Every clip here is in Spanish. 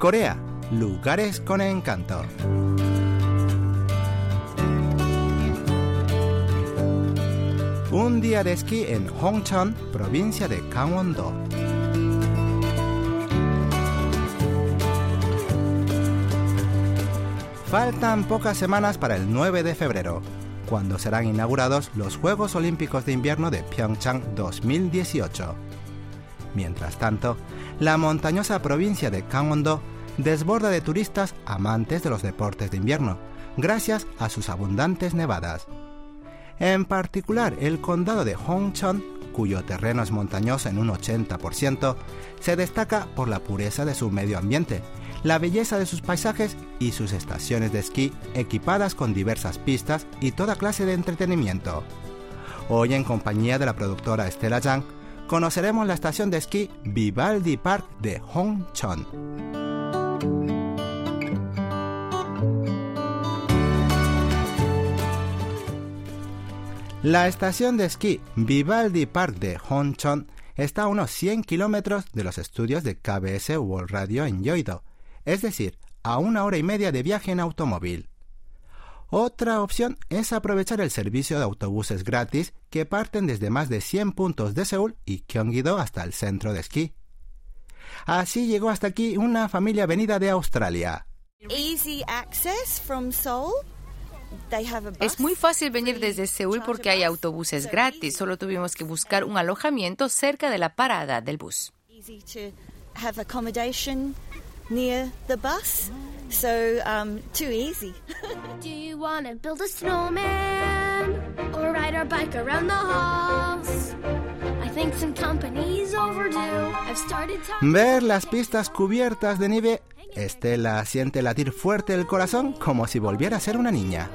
Corea, lugares con encanto. Un día de esquí en Hongcheon, provincia de Gangwon-do. Faltan pocas semanas para el 9 de febrero, cuando serán inaugurados los Juegos Olímpicos de Invierno de Pyeongchang 2018. Mientras tanto, la montañosa provincia de Gangwon-do desborda de turistas amantes de los deportes de invierno, gracias a sus abundantes nevadas. En particular, el condado de Hongcheon, cuyo terreno es montañoso en un 80%, se destaca por la pureza de su medio ambiente, la belleza de sus paisajes y sus estaciones de esquí equipadas con diversas pistas y toda clase de entretenimiento. Hoy en compañía de la productora Estela Yang, conoceremos la estación de esquí Vivaldi Park de Hongcheon. La estación de esquí Vivaldi Park de Hongcheon está a unos 100 kilómetros de los estudios de KBS World Radio en Yoido, es decir, a una hora y media de viaje en automóvil. Otra opción es aprovechar el servicio de autobuses gratis que parten desde más de 100 puntos de Seúl y Gyeonggi-do hasta el centro de esquí. Así llegó hasta aquí una familia venida de Australia. Easy access from Seoul. Es muy fácil venir desde Seúl porque hay autobuses gratis. Solo tuvimos que buscar un alojamiento cerca de la parada del bus. near the bus. So, um, too easy. Do you want to build a snowman or ride our bike around the halls? I think some company's overdue. I've started Ver las pistas cubiertas de nieve, Estela siente latir fuerte el corazón como si volviera a ser una niña.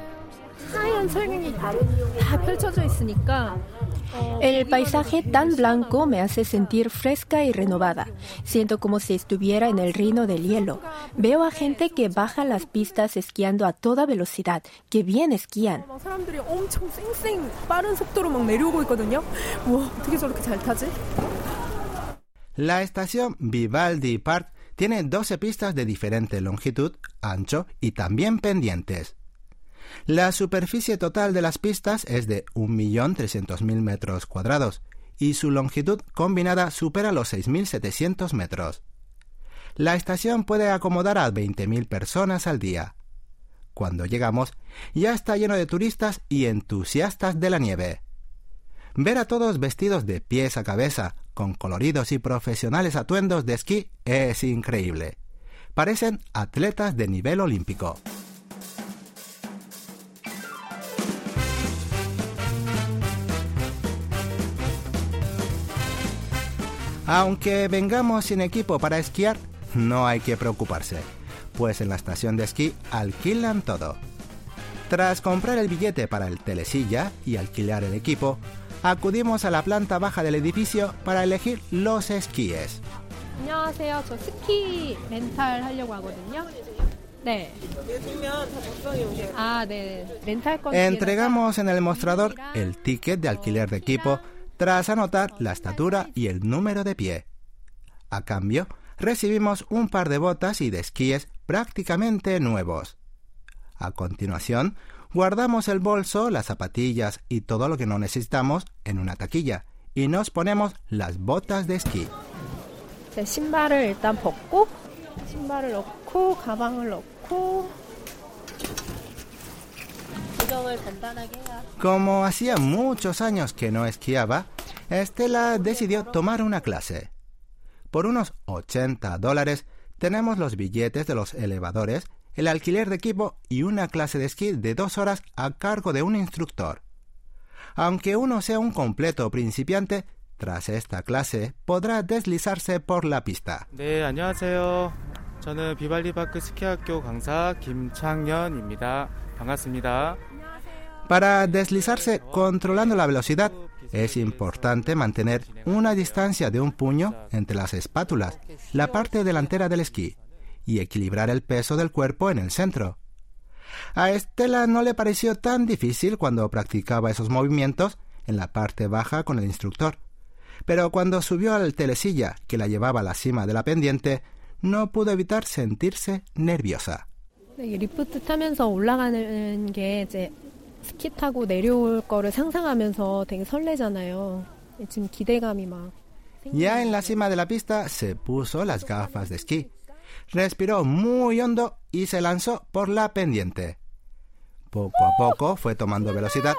El paisaje tan blanco me hace sentir fresca y renovada. Siento como si estuviera en el reino del hielo. Veo a gente que baja las pistas esquiando a toda velocidad, que bien esquían. La estación Vivaldi Park tiene 12 pistas de diferente longitud, ancho y también pendientes. La superficie total de las pistas es de 1.300.000 metros cuadrados y su longitud combinada supera los 6.700 metros. La estación puede acomodar a 20.000 personas al día. Cuando llegamos, ya está lleno de turistas y entusiastas de la nieve. Ver a todos vestidos de pies a cabeza, con coloridos y profesionales atuendos de esquí, es increíble. Parecen atletas de nivel olímpico. Aunque vengamos sin equipo para esquiar, no hay que preocuparse, pues en la estación de esquí alquilan todo. Tras comprar el billete para el telesilla y alquilar el equipo, acudimos a la planta baja del edificio para elegir los esquíes. Entregamos en el mostrador el ticket de alquiler de equipo tras anotar la estatura y el número de pie. A cambio, recibimos un par de botas y de esquíes prácticamente nuevos. A continuación, guardamos el bolso, las zapatillas y todo lo que no necesitamos en una taquilla y nos ponemos las botas de esquí. Como hacía muchos años que no esquiaba, Estela decidió tomar una clase. Por unos 80 dólares tenemos los billetes de los elevadores, el alquiler de equipo y una clase de esquí de dos horas a cargo de un instructor. Aunque uno sea un completo principiante, tras esta clase podrá deslizarse por la pista. 네, 안녕하세요. 저는 비발디 파크 스키학교 강사 김창현입니다. 반갑습니다. Para deslizarse controlando la velocidad, es importante mantener una distancia de un puño entre las espátulas, la parte delantera del esquí, y equilibrar el peso del cuerpo en el centro. A Estela no le pareció tan difícil cuando practicaba esos movimientos en la parte baja con el instructor, pero cuando subió al telesilla que la llevaba a la cima de la pendiente, no pudo evitar sentirse nerviosa. Ya en la cima de la pista se puso las gafas de esquí, respiró muy hondo y se lanzó por la pendiente. Poco a poco fue tomando velocidad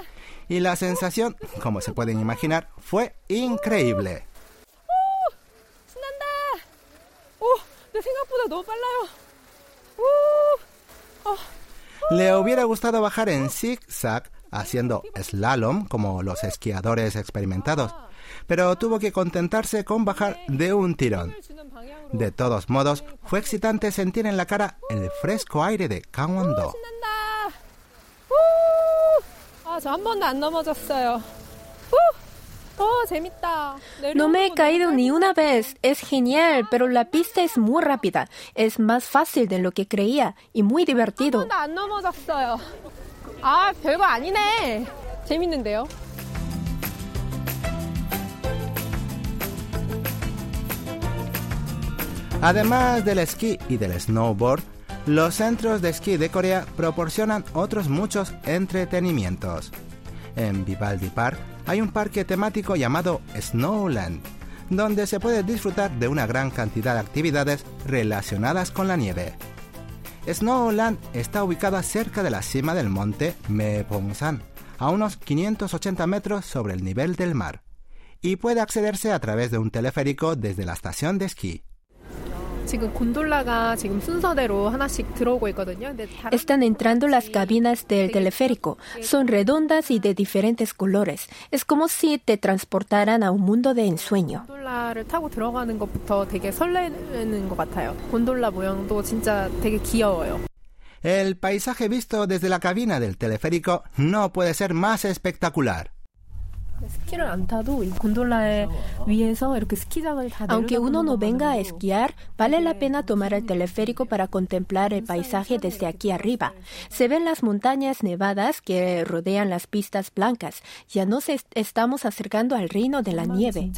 y la sensación, como se pueden imaginar, fue increíble. Le hubiera gustado bajar en zig-zag haciendo slalom como los esquiadores experimentados, pero tuvo que contentarse con bajar de un tirón. De todos modos, fue excitante sentir en la cara el fresco aire de Gangwon-do. No me he caído ni una vez. Es genial, pero la pista es muy rápida. Es más fácil de lo que creía y muy divertido. Además del esquí y del snowboard, los centros de esquí de Corea proporcionan otros muchos entretenimientos. En Vivaldi Park hay un parque temático llamado Snowland, donde se puede disfrutar de una gran cantidad de actividades relacionadas con la nieve. Snowland está ubicada cerca de la cima del monte Mepongsan, a unos 580 metros sobre el nivel del mar, y puede accederse a través de un teleférico desde la estación de esquí. Están entrando las cabinas del teleférico. Son redondas y de diferentes colores. Es como si te transportaran a un mundo de ensueño. El paisaje visto desde la cabina del teleférico no puede ser más espectacular. Aunque uno no venga a esquiar, vale la pena tomar el teleférico para contemplar el paisaje desde aquí arriba. Se ven las montañas nevadas que rodean las pistas blancas. Ya nos estamos acercando al reino de la nieve.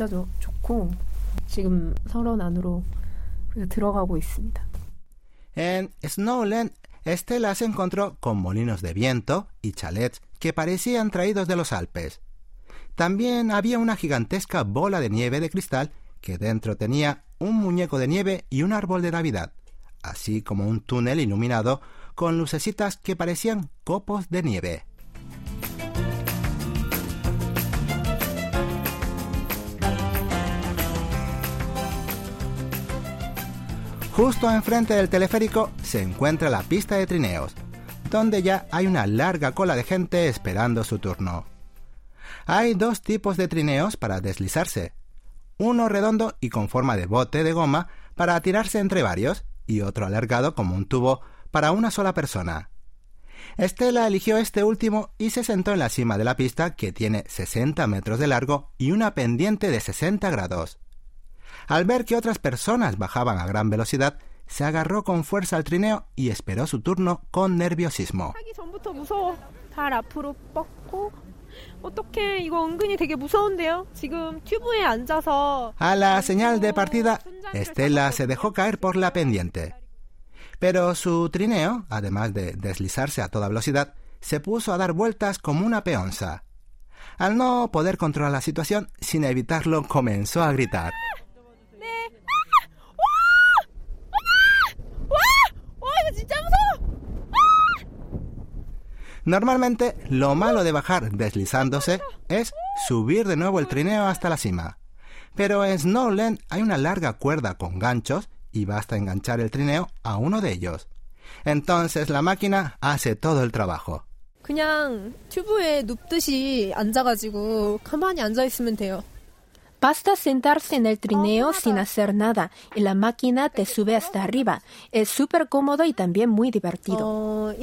En Snowland, Estela se encontró con molinos de viento y chalets que parecían traídos de los Alpes. También había una gigantesca bola de nieve de cristal que dentro tenía un muñeco de nieve y un árbol de Navidad, así como un túnel iluminado con lucecitas que parecían copos de nieve. Justo enfrente del teleférico se encuentra la pista de trineos, donde ya hay una larga cola de gente esperando su turno. Hay dos tipos de trineos para deslizarse. Uno redondo y con forma de bote de goma para tirarse entre varios y otro alargado como un tubo para una sola persona. Estela eligió este último y se sentó en la cima de la pista que tiene 60 metros de largo y una pendiente de 60 grados. Al ver que otras personas bajaban a gran velocidad, se agarró con fuerza al trineo y esperó su turno con nerviosismo. A la señal de partida, Estela se dejó caer por la pendiente. Pero su trineo, además de deslizarse a toda velocidad, se puso a dar vueltas como una peonza. Al no poder controlar la situación, sin evitarlo, comenzó a gritar. Normalmente, lo malo de bajar deslizándose es subir de nuevo el trineo hasta la cima. Pero en Snowland hay una larga cuerda con ganchos y basta enganchar el trineo a uno de ellos. Entonces la máquina hace todo el trabajo. Basta sentarse en el trineo sin hacer nada y la máquina te sube hasta arriba. Es súper cómodo y también muy divertido.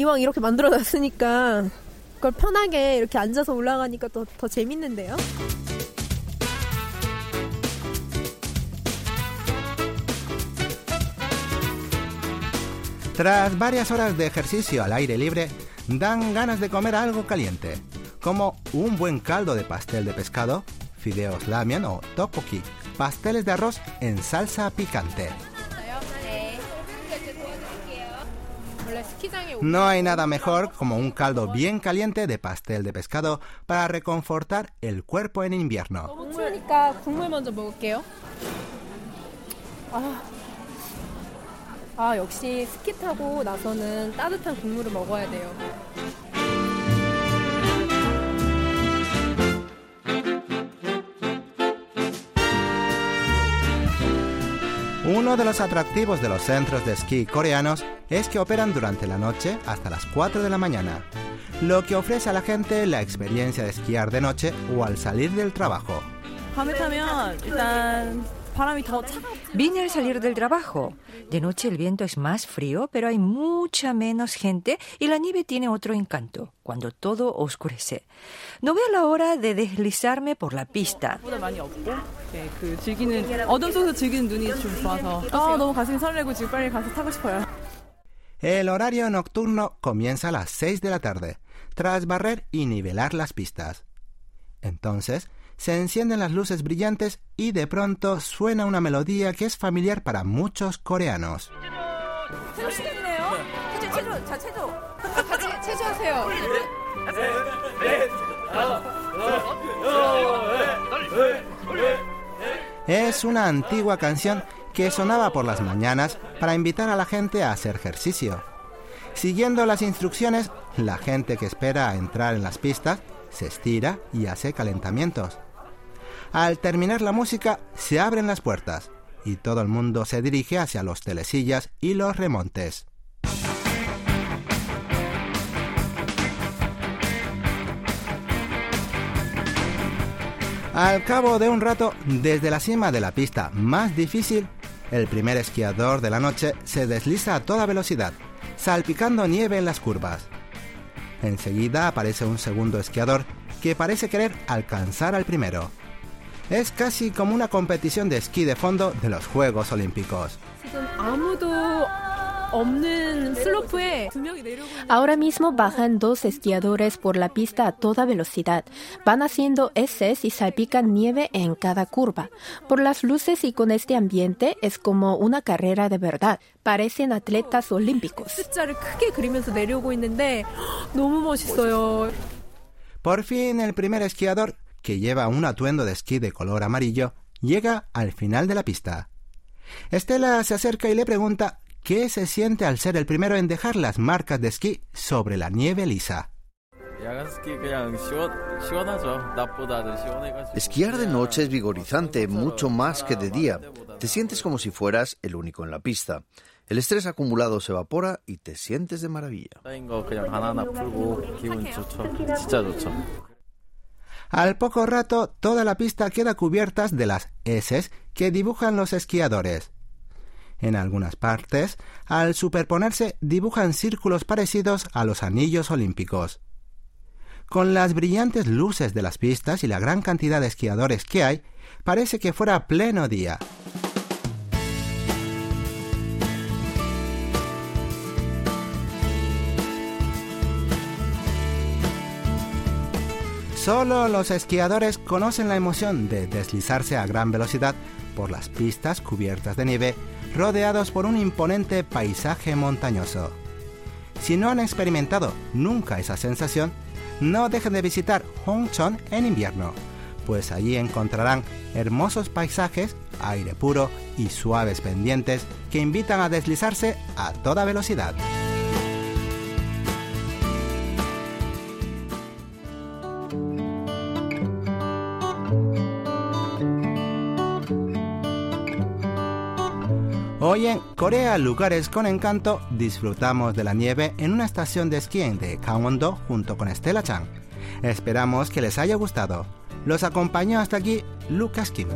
Tras varias horas de ejercicio al aire libre, dan ganas de comer algo caliente, como un buen caldo de pastel de pescado fideos lamian o tteokbokki, pasteles de arroz en salsa picante. No hay nada mejor como un caldo bien caliente de pastel de pescado para reconfortar el cuerpo en invierno. Uno de los atractivos de los centros de esquí coreanos es que operan durante la noche hasta las 4 de la mañana, lo que ofrece a la gente la experiencia de esquiar de noche o al salir del trabajo. Vine al salir del trabajo. De noche el viento es más frío, pero hay mucha menos gente y la nieve tiene otro encanto, cuando todo oscurece. No veo la hora de deslizarme por la pista. El horario nocturno comienza a las 6 de la tarde, tras barrer y nivelar las pistas. Entonces, se encienden las luces brillantes y de pronto suena una melodía que es familiar para muchos coreanos. Es una antigua canción que sonaba por las mañanas para invitar a la gente a hacer ejercicio. Siguiendo las instrucciones, la gente que espera a entrar en las pistas se estira y hace calentamientos. Al terminar la música, se abren las puertas y todo el mundo se dirige hacia los telesillas y los remontes. Al cabo de un rato, desde la cima de la pista más difícil, el primer esquiador de la noche se desliza a toda velocidad, salpicando nieve en las curvas. Enseguida aparece un segundo esquiador que parece querer alcanzar al primero. Es casi como una competición de esquí de fondo de los Juegos Olímpicos. Ahora mismo bajan dos esquiadores por la pista a toda velocidad. Van haciendo S y salpican nieve en cada curva. Por las luces y con este ambiente es como una carrera de verdad. Parecen atletas olímpicos. Por fin el primer esquiador que lleva un atuendo de esquí de color amarillo, llega al final de la pista. Estela se acerca y le pregunta qué se siente al ser el primero en dejar las marcas de esquí sobre la nieve lisa. Esquiar de noche es vigorizante, mucho más que de día. Te sientes como si fueras el único en la pista. El estrés acumulado se evapora y te sientes de maravilla. Al poco rato, toda la pista queda cubierta de las S que dibujan los esquiadores. En algunas partes, al superponerse, dibujan círculos parecidos a los anillos olímpicos. Con las brillantes luces de las pistas y la gran cantidad de esquiadores que hay, parece que fuera pleno día. Solo los esquiadores conocen la emoción de deslizarse a gran velocidad por las pistas cubiertas de nieve, rodeados por un imponente paisaje montañoso. Si no han experimentado nunca esa sensación, no dejen de visitar Hongchon en invierno, pues allí encontrarán hermosos paisajes, aire puro y suaves pendientes que invitan a deslizarse a toda velocidad. Hoy en Corea Lugares con Encanto disfrutamos de la nieve en una estación de esquí de Gangwon-do junto con Estela Chang. Esperamos que les haya gustado. Los acompañó hasta aquí Lucas Kim.